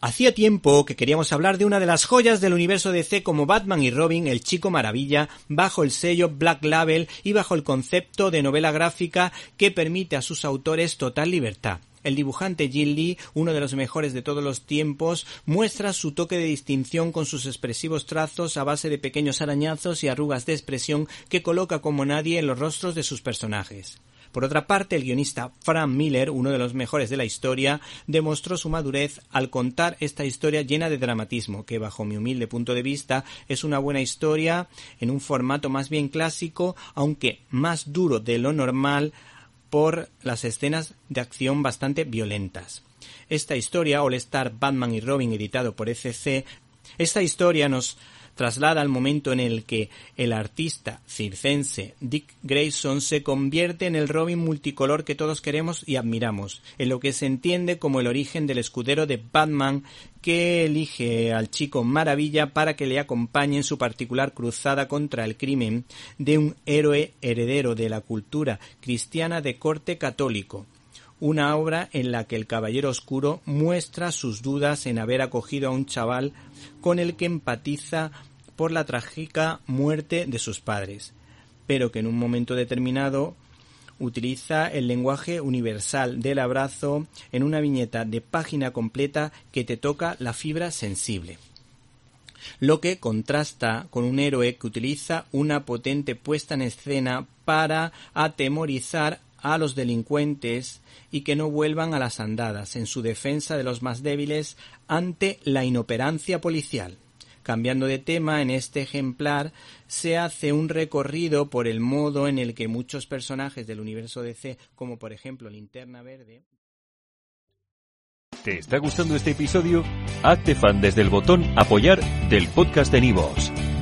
Hacía tiempo que queríamos hablar de una de las joyas del universo DC como Batman y Robin, el Chico Maravilla, bajo el sello Black Label y bajo el concepto de novela gráfica que permite a sus autores total libertad. El dibujante Jin Lee, uno de los mejores de todos los tiempos, muestra su toque de distinción con sus expresivos trazos a base de pequeños arañazos y arrugas de expresión que coloca como nadie en los rostros de sus personajes. Por otra parte, el guionista Frank Miller, uno de los mejores de la historia, demostró su madurez al contar esta historia llena de dramatismo, que bajo mi humilde punto de vista es una buena historia en un formato más bien clásico, aunque más duro de lo normal por las escenas de acción bastante violentas. Esta historia, All Star Batman y Robin, editado por ECC, esta historia nos traslada al momento en el que el artista circense Dick Grayson se convierte en el Robin multicolor que todos queremos y admiramos, en lo que se entiende como el origen del escudero de Batman que elige al chico Maravilla para que le acompañe en su particular cruzada contra el crimen de un héroe heredero de la cultura cristiana de corte católico una obra en la que el Caballero Oscuro muestra sus dudas en haber acogido a un chaval con el que empatiza por la trágica muerte de sus padres, pero que en un momento determinado utiliza el lenguaje universal del abrazo en una viñeta de página completa que te toca la fibra sensible. Lo que contrasta con un héroe que utiliza una potente puesta en escena para atemorizar a los delincuentes y que no vuelvan a las andadas en su defensa de los más débiles ante la inoperancia policial. Cambiando de tema, en este ejemplar se hace un recorrido por el modo en el que muchos personajes del universo DC, como por ejemplo Linterna Verde. ¿Te está gustando este episodio? Hazte fan desde el botón Apoyar del podcast de Nivos.